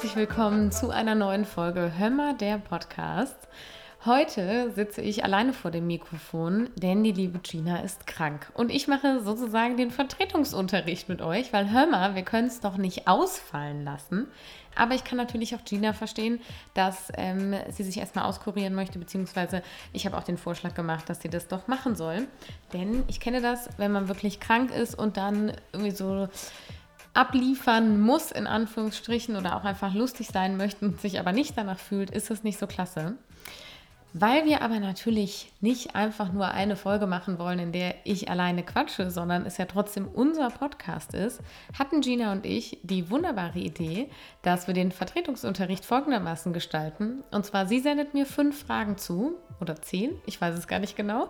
herzlich willkommen zu einer neuen Folge Hör der Podcast. Heute sitze ich alleine vor dem Mikrofon, denn die liebe Gina ist krank. Und ich mache sozusagen den Vertretungsunterricht mit euch, weil hör mal, wir können es doch nicht ausfallen lassen. Aber ich kann natürlich auch Gina verstehen, dass ähm, sie sich erstmal auskurieren möchte, beziehungsweise ich habe auch den Vorschlag gemacht, dass sie das doch machen soll. Denn ich kenne das, wenn man wirklich krank ist und dann irgendwie so abliefern muss, in Anführungsstrichen, oder auch einfach lustig sein möchte und sich aber nicht danach fühlt, ist es nicht so klasse. Weil wir aber natürlich nicht einfach nur eine Folge machen wollen, in der ich alleine quatsche, sondern es ja trotzdem unser Podcast ist, hatten Gina und ich die wunderbare Idee, dass wir den Vertretungsunterricht folgendermaßen gestalten. Und zwar, sie sendet mir fünf Fragen zu, oder zehn, ich weiß es gar nicht genau,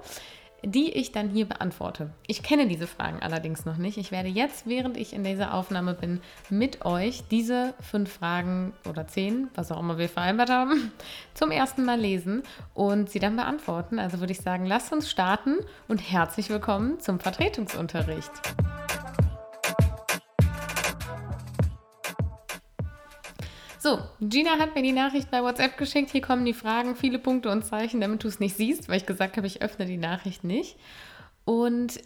die ich dann hier beantworte. Ich kenne diese Fragen allerdings noch nicht. Ich werde jetzt, während ich in dieser Aufnahme bin, mit euch diese fünf Fragen oder zehn, was auch immer wir vereinbart haben, zum ersten Mal lesen und sie dann beantworten. Also würde ich sagen, lasst uns starten und herzlich willkommen zum Vertretungsunterricht. So, Gina hat mir die Nachricht bei WhatsApp geschickt. Hier kommen die Fragen, viele Punkte und Zeichen, damit du es nicht siehst, weil ich gesagt habe, ich öffne die Nachricht nicht. Und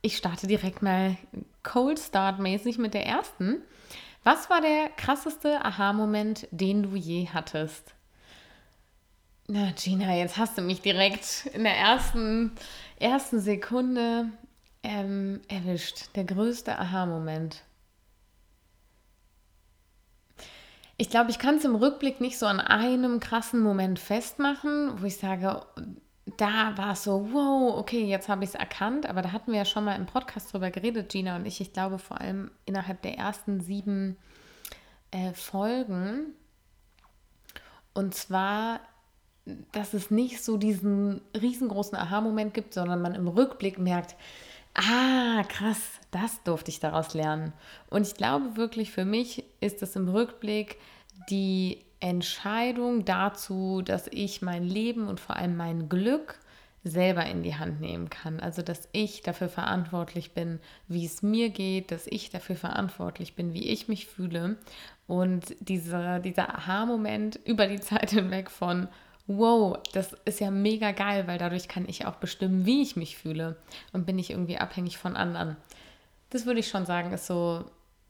ich starte direkt mal Cold Start mäßig mit der ersten. Was war der krasseste Aha-Moment, den du je hattest? Na, Gina, jetzt hast du mich direkt in der ersten, ersten Sekunde ähm, erwischt. Der größte Aha-Moment. Ich glaube, ich kann es im Rückblick nicht so an einem krassen Moment festmachen, wo ich sage, da war es so, wow, okay, jetzt habe ich es erkannt. Aber da hatten wir ja schon mal im Podcast drüber geredet, Gina und ich. Ich glaube vor allem innerhalb der ersten sieben äh, Folgen. Und zwar, dass es nicht so diesen riesengroßen Aha-Moment gibt, sondern man im Rückblick merkt, ah, krass, das durfte ich daraus lernen. Und ich glaube wirklich, für mich ist es im Rückblick die Entscheidung dazu, dass ich mein Leben und vor allem mein Glück selber in die Hand nehmen kann. Also, dass ich dafür verantwortlich bin, wie es mir geht, dass ich dafür verantwortlich bin, wie ich mich fühle. Und dieser, dieser Aha-Moment über die Zeit hinweg von, wow, das ist ja mega geil, weil dadurch kann ich auch bestimmen, wie ich mich fühle und bin ich irgendwie abhängig von anderen. Das würde ich schon sagen, ist so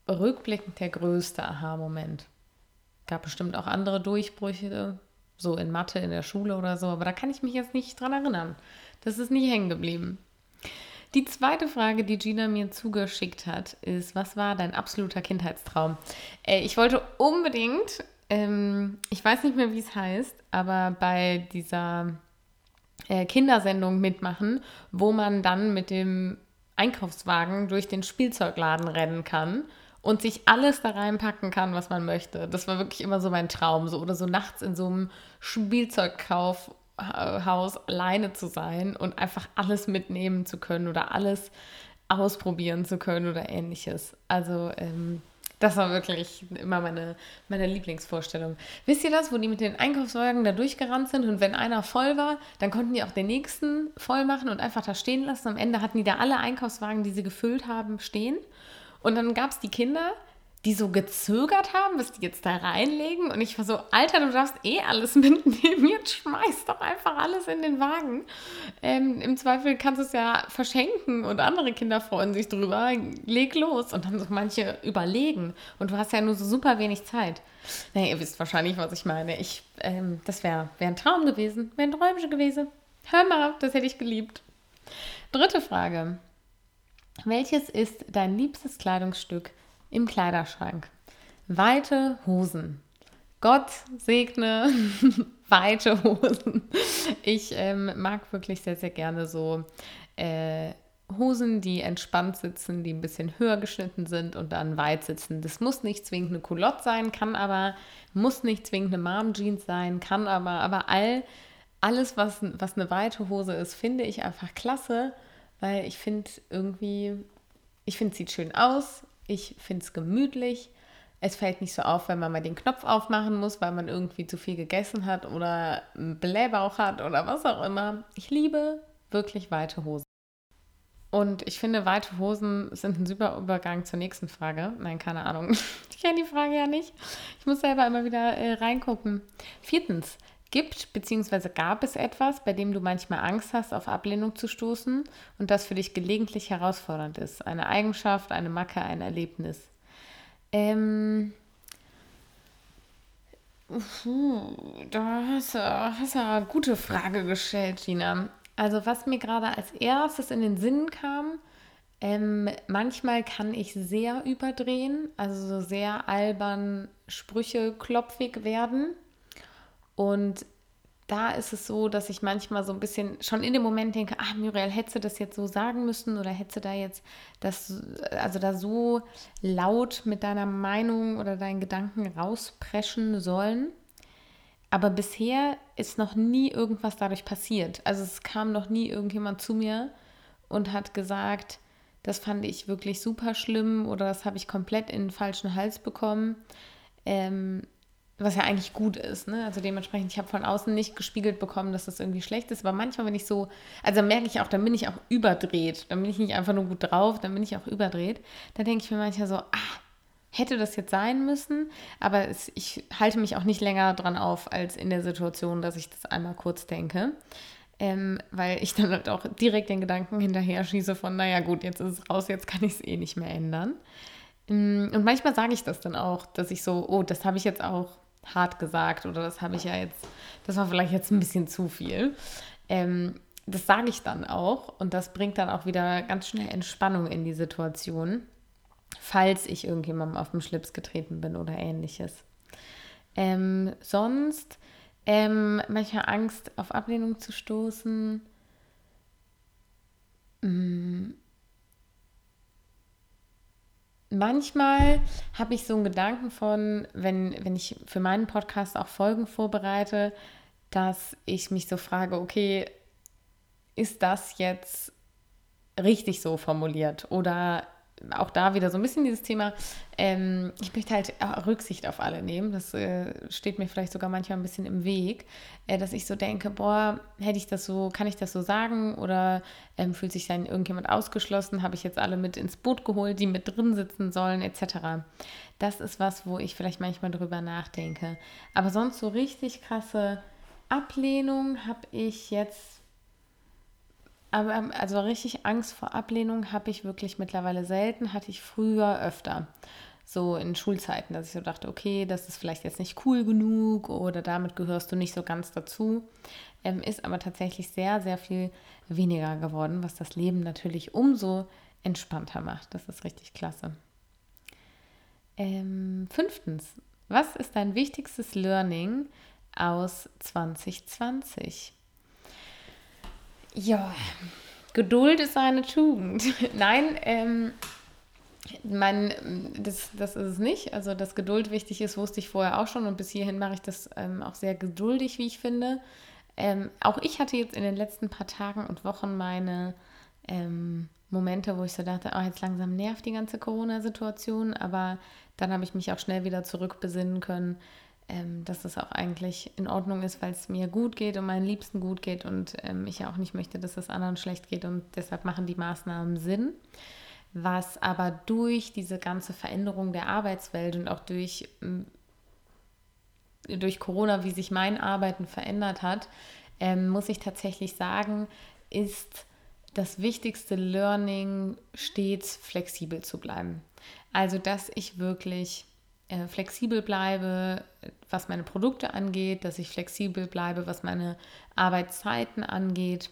rückblickend der größte Aha-Moment. Gab bestimmt auch andere Durchbrüche, so in Mathe in der Schule oder so, aber da kann ich mich jetzt nicht dran erinnern. Das ist nicht hängen geblieben. Die zweite Frage, die Gina mir zugeschickt hat, ist: Was war dein absoluter Kindheitstraum? Äh, ich wollte unbedingt ähm, ich weiß nicht mehr, wie es heißt, aber bei dieser äh, Kindersendung mitmachen, wo man dann mit dem Einkaufswagen durch den Spielzeugladen rennen kann und sich alles da reinpacken kann, was man möchte. Das war wirklich immer so mein Traum. So, oder so nachts in so einem Spielzeugkaufhaus alleine zu sein und einfach alles mitnehmen zu können oder alles ausprobieren zu können oder ähnliches. Also ähm, das war wirklich immer meine, meine Lieblingsvorstellung. Wisst ihr das, wo die mit den Einkaufswagen da durchgerannt sind und wenn einer voll war, dann konnten die auch den nächsten voll machen und einfach da stehen lassen. Am Ende hatten die da alle Einkaufswagen, die sie gefüllt haben, stehen. Und dann gab es die Kinder, die so gezögert haben, bis die jetzt da reinlegen. Und ich war so, Alter, du darfst eh alles mitnehmen. Jetzt schmeiß doch einfach alles in den Wagen. Ähm, Im Zweifel kannst du es ja verschenken und andere Kinder freuen sich drüber. Leg los. Und dann so manche überlegen. Und du hast ja nur so super wenig Zeit. Naja, ihr wisst wahrscheinlich, was ich meine. Ich, ähm, das wäre wär ein Traum gewesen. Wäre ein Träumchen gewesen. Hör mal, das hätte ich geliebt. Dritte Frage. Welches ist dein liebstes Kleidungsstück, im Kleiderschrank. Weite Hosen. Gott segne weite Hosen. Ich ähm, mag wirklich sehr, sehr gerne so äh, Hosen, die entspannt sitzen, die ein bisschen höher geschnitten sind und dann weit sitzen. Das muss nicht zwingend eine Culotte sein, kann aber, muss nicht zwingend eine Mom Jeans sein, kann aber, aber all, alles, was, was eine weite Hose ist, finde ich einfach klasse, weil ich finde irgendwie, ich finde, es sieht schön aus, ich finde es gemütlich. Es fällt nicht so auf, wenn man mal den Knopf aufmachen muss, weil man irgendwie zu viel gegessen hat oder einen Blähbauch hat oder was auch immer. Ich liebe wirklich weite Hosen. Und ich finde, weite Hosen sind ein super Übergang zur nächsten Frage. Nein, keine Ahnung. Ich kenne die Frage ja nicht. Ich muss selber immer wieder äh, reingucken. Viertens, gibt bzw. gab es etwas, bei dem du manchmal Angst hast, auf Ablehnung zu stoßen und das für dich gelegentlich herausfordernd ist? Eine Eigenschaft, eine Macke, ein Erlebnis? Ähm, da hast du, hast du eine gute Frage gestellt, Gina. Also was mir gerade als erstes in den Sinn kam, ähm, manchmal kann ich sehr überdrehen, also so sehr albern Sprüche klopfig werden. Und da ist es so, dass ich manchmal so ein bisschen schon in dem Moment denke, ah, Muriel, hättest du das jetzt so sagen müssen oder hättest du da jetzt das, also da so laut mit deiner Meinung oder deinen Gedanken rauspreschen sollen. Aber bisher ist noch nie irgendwas dadurch passiert. Also es kam noch nie irgendjemand zu mir und hat gesagt, das fand ich wirklich super schlimm oder das habe ich komplett in den falschen Hals bekommen. Ähm, was ja eigentlich gut ist. Ne? Also dementsprechend, ich habe von außen nicht gespiegelt bekommen, dass das irgendwie schlecht ist. Aber manchmal, wenn ich so, also merke ich auch, dann bin ich auch überdreht. Dann bin ich nicht einfach nur gut drauf, dann bin ich auch überdreht. Dann denke ich mir manchmal so, ah, hätte das jetzt sein müssen. Aber es, ich halte mich auch nicht länger dran auf, als in der Situation, dass ich das einmal kurz denke. Ähm, weil ich dann halt auch direkt den Gedanken hinterher schieße von, naja gut, jetzt ist es raus, jetzt kann ich es eh nicht mehr ändern. Mm, und manchmal sage ich das dann auch, dass ich so, oh, das habe ich jetzt auch hart gesagt oder das habe ich ja jetzt, das war vielleicht jetzt ein bisschen zu viel. Ähm, das sage ich dann auch und das bringt dann auch wieder ganz schnell Entspannung in die Situation, falls ich irgendjemandem auf den Schlips getreten bin oder ähnliches. Ähm, sonst ähm, manchmal Angst, auf Ablehnung zu stoßen. Mm, manchmal habe ich so einen Gedanken von, wenn, wenn ich für meinen Podcast auch Folgen vorbereite, dass ich mich so frage, okay, ist das jetzt richtig so formuliert? Oder auch da wieder so ein bisschen dieses Thema, ähm, ich möchte halt Rücksicht auf alle nehmen. Das äh, steht mir vielleicht sogar manchmal ein bisschen im Weg, äh, dass ich so denke, boah, hätte ich das so, kann ich das so sagen? Oder ähm, fühlt sich dann irgendjemand ausgeschlossen? Habe ich jetzt alle mit ins Boot geholt, die mit drin sitzen sollen, etc. Das ist was, wo ich vielleicht manchmal drüber nachdenke. Aber sonst so richtig krasse Ablehnung habe ich jetzt aber ähm, also richtig Angst vor Ablehnung habe ich wirklich mittlerweile selten, hatte ich früher öfter. So in Schulzeiten, dass ich so dachte, okay, das ist vielleicht jetzt nicht cool genug oder damit gehörst du nicht so ganz dazu. Ähm, ist aber tatsächlich sehr, sehr viel weniger geworden, was das Leben natürlich umso entspannter macht. Das ist richtig klasse. Ähm, fünftens, was ist dein wichtigstes Learning aus 2020? Ja, Geduld ist eine Tugend. Nein, ähm, mein, das, das ist es nicht. Also, dass Geduld wichtig ist, wusste ich vorher auch schon und bis hierhin mache ich das ähm, auch sehr geduldig, wie ich finde. Ähm, auch ich hatte jetzt in den letzten paar Tagen und Wochen meine ähm, Momente, wo ich so dachte, oh, jetzt langsam nervt die ganze Corona-Situation, aber dann habe ich mich auch schnell wieder zurückbesinnen können, ähm, dass es auch eigentlich in Ordnung ist, weil es mir gut geht und meinen Liebsten gut geht und ähm, ich ja auch nicht möchte, dass es anderen schlecht geht und deshalb machen die Maßnahmen Sinn. Was aber durch diese ganze Veränderung der Arbeitswelt und auch durch, durch Corona, wie sich mein Arbeiten verändert hat, ähm, muss ich tatsächlich sagen, ist das wichtigste Learning stets flexibel zu bleiben. Also, dass ich wirklich äh, flexibel bleibe, was meine Produkte angeht, dass ich flexibel bleibe, was meine Arbeitszeiten angeht,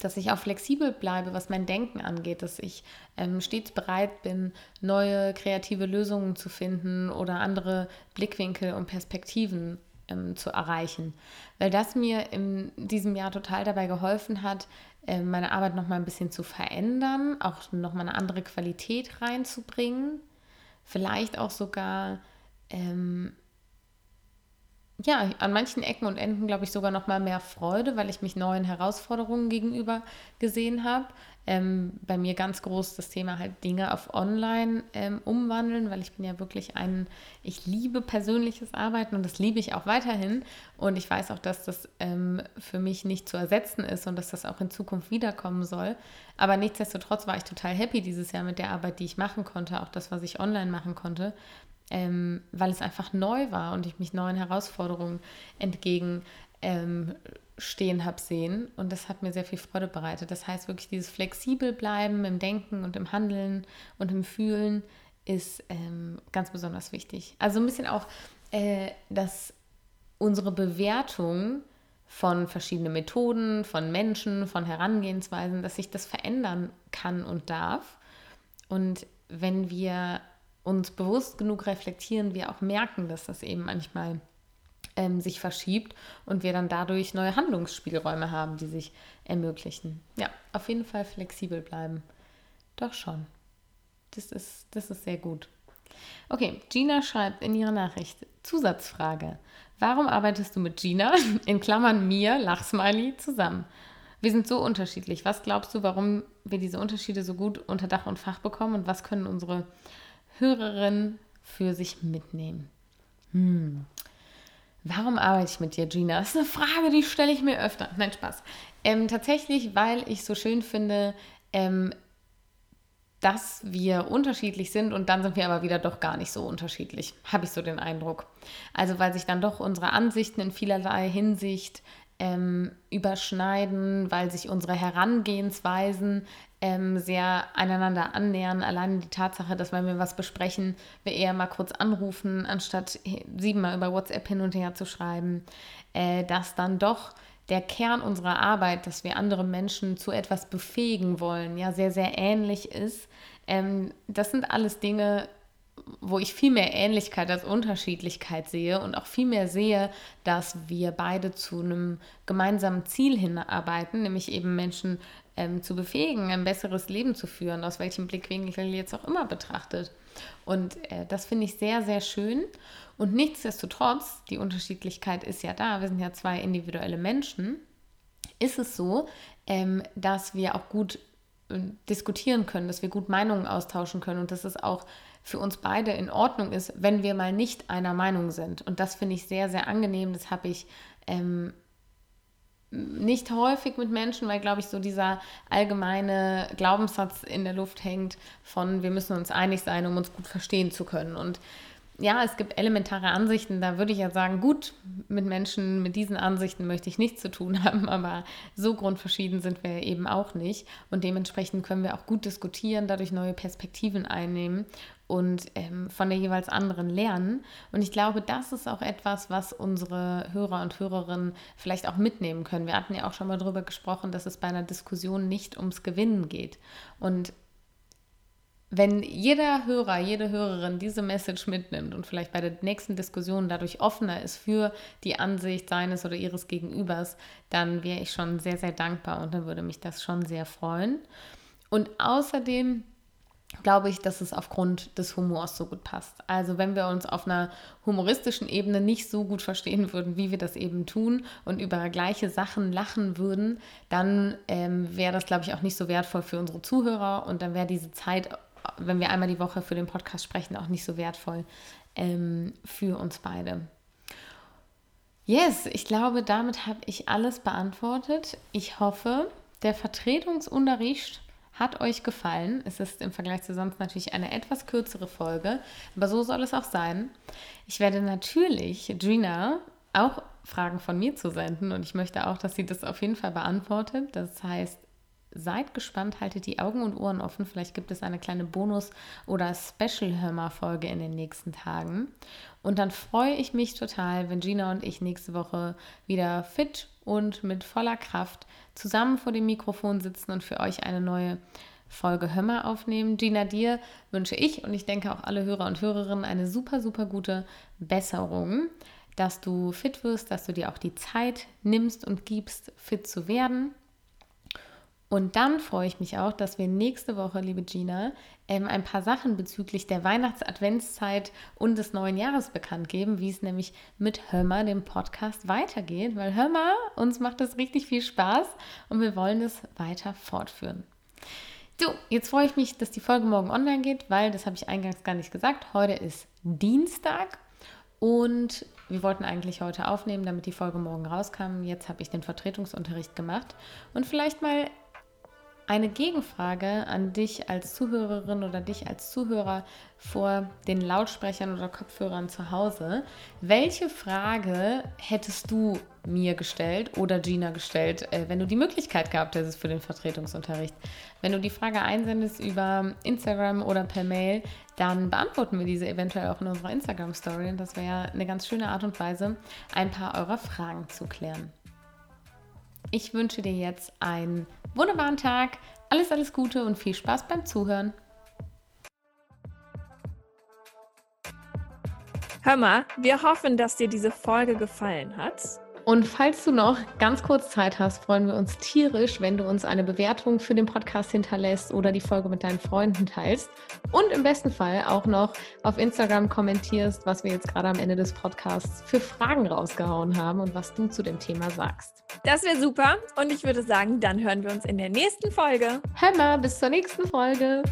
dass ich auch flexibel bleibe, was mein Denken angeht, dass ich ähm, stets bereit bin, neue kreative Lösungen zu finden oder andere Blickwinkel und Perspektiven ähm, zu erreichen. Weil das mir in diesem Jahr total dabei geholfen hat, äh, meine Arbeit nochmal ein bisschen zu verändern, auch nochmal eine andere Qualität reinzubringen vielleicht auch sogar ähm, ja, an manchen Ecken und Enden, glaube ich, sogar noch mal mehr Freude, weil ich mich neuen Herausforderungen gegenüber gesehen habe. Ähm, bei mir ganz groß das Thema halt Dinge auf Online ähm, umwandeln, weil ich bin ja wirklich ein, ich liebe persönliches Arbeiten und das liebe ich auch weiterhin. Und ich weiß auch, dass das ähm, für mich nicht zu ersetzen ist und dass das auch in Zukunft wiederkommen soll. Aber nichtsdestotrotz war ich total happy dieses Jahr mit der Arbeit, die ich machen konnte, auch das, was ich online machen konnte ähm, weil es einfach neu war und ich mich neuen Herausforderungen entgegenstehen ähm, habe sehen. Und das hat mir sehr viel Freude bereitet. Das heißt wirklich, dieses flexibel bleiben im Denken und im Handeln und im Fühlen ist ähm, ganz besonders wichtig. Also ein bisschen auch, äh, dass unsere Bewertung von verschiedenen Methoden, von Menschen, von Herangehensweisen, dass sich das verändern kann und darf. Und wenn wir uns bewusst genug reflektieren, wir auch merken, dass das eben manchmal ähm, sich verschiebt und wir dann dadurch neue Handlungsspielräume haben, die sich ermöglichen. Ja, auf jeden Fall flexibel bleiben. Doch schon. Das ist, das ist sehr gut. Okay, Gina schreibt in ihrer Nachricht, Zusatzfrage. Warum arbeitest du mit Gina, in Klammern mir, Lachsmiley, zusammen? Wir sind so unterschiedlich. Was glaubst du, warum wir diese Unterschiede so gut unter Dach und Fach bekommen und was können unsere Hörerin für sich mitnehmen. Hm. Warum arbeite ich mit dir, Gina? Das ist eine Frage, die stelle ich mir öfter. Nein, Spaß. Ähm, tatsächlich, weil ich so schön finde, ähm, dass wir unterschiedlich sind und dann sind wir aber wieder doch gar nicht so unterschiedlich, habe ich so den Eindruck. Also weil sich dann doch unsere Ansichten in vielerlei Hinsicht ähm, überschneiden, weil sich unsere Herangehensweisen ähm, sehr einander annähern. Allein die Tatsache, dass wenn wir was besprechen, wir eher mal kurz anrufen, anstatt siebenmal über WhatsApp hin und her zu schreiben, äh, dass dann doch der Kern unserer Arbeit, dass wir andere Menschen zu etwas befähigen wollen, ja, sehr, sehr ähnlich ist. Ähm, das sind alles Dinge, wo ich viel mehr Ähnlichkeit als Unterschiedlichkeit sehe und auch viel mehr sehe, dass wir beide zu einem gemeinsamen Ziel hinarbeiten, nämlich eben Menschen ähm, zu befähigen, ein besseres Leben zu führen, aus welchem Blickwinkel jetzt auch immer betrachtet. Und äh, das finde ich sehr, sehr schön. Und nichtsdestotrotz, die Unterschiedlichkeit ist ja da, wir sind ja zwei individuelle Menschen, ist es so, ähm, dass wir auch gut diskutieren können, dass wir gut Meinungen austauschen können und dass es auch für uns beide in Ordnung ist, wenn wir mal nicht einer Meinung sind. Und das finde ich sehr, sehr angenehm. Das habe ich ähm, nicht häufig mit Menschen, weil, glaube ich, so dieser allgemeine Glaubenssatz in der Luft hängt von, wir müssen uns einig sein, um uns gut verstehen zu können. Und ja, es gibt elementare Ansichten, da würde ich ja sagen, gut, mit Menschen mit diesen Ansichten möchte ich nichts zu tun haben, aber so grundverschieden sind wir eben auch nicht. Und dementsprechend können wir auch gut diskutieren, dadurch neue Perspektiven einnehmen und ähm, von der jeweils anderen lernen. Und ich glaube, das ist auch etwas, was unsere Hörer und Hörerinnen vielleicht auch mitnehmen können. Wir hatten ja auch schon mal darüber gesprochen, dass es bei einer Diskussion nicht ums Gewinnen geht. Und wenn jeder Hörer, jede Hörerin diese Message mitnimmt und vielleicht bei der nächsten Diskussion dadurch offener ist für die Ansicht seines oder ihres Gegenübers, dann wäre ich schon sehr, sehr dankbar und dann würde mich das schon sehr freuen. Und außerdem glaube ich, dass es aufgrund des Humors so gut passt. Also wenn wir uns auf einer humoristischen Ebene nicht so gut verstehen würden, wie wir das eben tun und über gleiche Sachen lachen würden, dann ähm, wäre das, glaube ich, auch nicht so wertvoll für unsere Zuhörer und dann wäre diese Zeit wenn wir einmal die Woche für den Podcast sprechen, auch nicht so wertvoll ähm, für uns beide. Yes, ich glaube, damit habe ich alles beantwortet. Ich hoffe, der Vertretungsunterricht hat euch gefallen. Es ist im Vergleich zu sonst natürlich eine etwas kürzere Folge, aber so soll es auch sein. Ich werde natürlich Gina auch Fragen von mir zu senden und ich möchte auch, dass sie das auf jeden Fall beantwortet. Das heißt, seid gespannt, haltet die Augen und Ohren offen. Vielleicht gibt es eine kleine Bonus- oder Special-Hörmer-Folge in den nächsten Tagen. Und dann freue ich mich total, wenn Gina und ich nächste Woche wieder fit und mit voller Kraft zusammen vor dem Mikrofon sitzen und für euch eine neue Folge Hörmer aufnehmen. Gina, dir wünsche ich und ich denke auch alle Hörer und Hörerinnen eine super, super gute Besserung, dass du fit wirst, dass du dir auch die Zeit nimmst und gibst, fit zu werden Und dann freue ich mich auch, dass wir nächste Woche, liebe Gina, ähm, ein paar Sachen bezüglich der Weihnachts-Adventszeit und des neuen Jahres bekannt geben, wie es nämlich mit Hömmer, dem Podcast, weitergeht. Weil Hömmer, uns macht es richtig viel Spaß und wir wollen es weiter fortführen. So, jetzt freue ich mich, dass die Folge morgen online geht, weil, das habe ich eingangs gar nicht gesagt, heute ist Dienstag und wir wollten eigentlich heute aufnehmen, damit die Folge morgen rauskam. Jetzt habe ich den Vertretungsunterricht gemacht und vielleicht mal eine Gegenfrage an dich als Zuhörerin oder dich als Zuhörer vor den Lautsprechern oder Kopfhörern zu Hause. Welche Frage hättest du mir gestellt oder Gina gestellt, äh, wenn du die Möglichkeit gehabt hättest für den Vertretungsunterricht? Wenn du die Frage einsendest über Instagram oder per Mail, dann beantworten wir diese eventuell auch in unserer Instagram-Story. Und das wäre eine ganz schöne Art und Weise, ein paar eurer Fragen zu klären. Ich wünsche dir jetzt einen wunderbaren Tag, alles, alles Gute und viel Spaß beim Zuhören. Hör mal, wir hoffen, dass dir diese Folge gefallen hat. Und falls du noch ganz kurz Zeit hast, freuen wir uns tierisch, wenn du uns eine Bewertung für den Podcast hinterlässt oder die Folge mit deinen Freunden teilst. Und im besten Fall auch noch auf Instagram kommentierst, was wir jetzt gerade am Ende des Podcasts für Fragen rausgehauen haben und was du zu dem Thema sagst. Das wäre super. Und ich würde sagen, dann hören wir uns in der nächsten Folge. Hammer, bis zur nächsten Folge.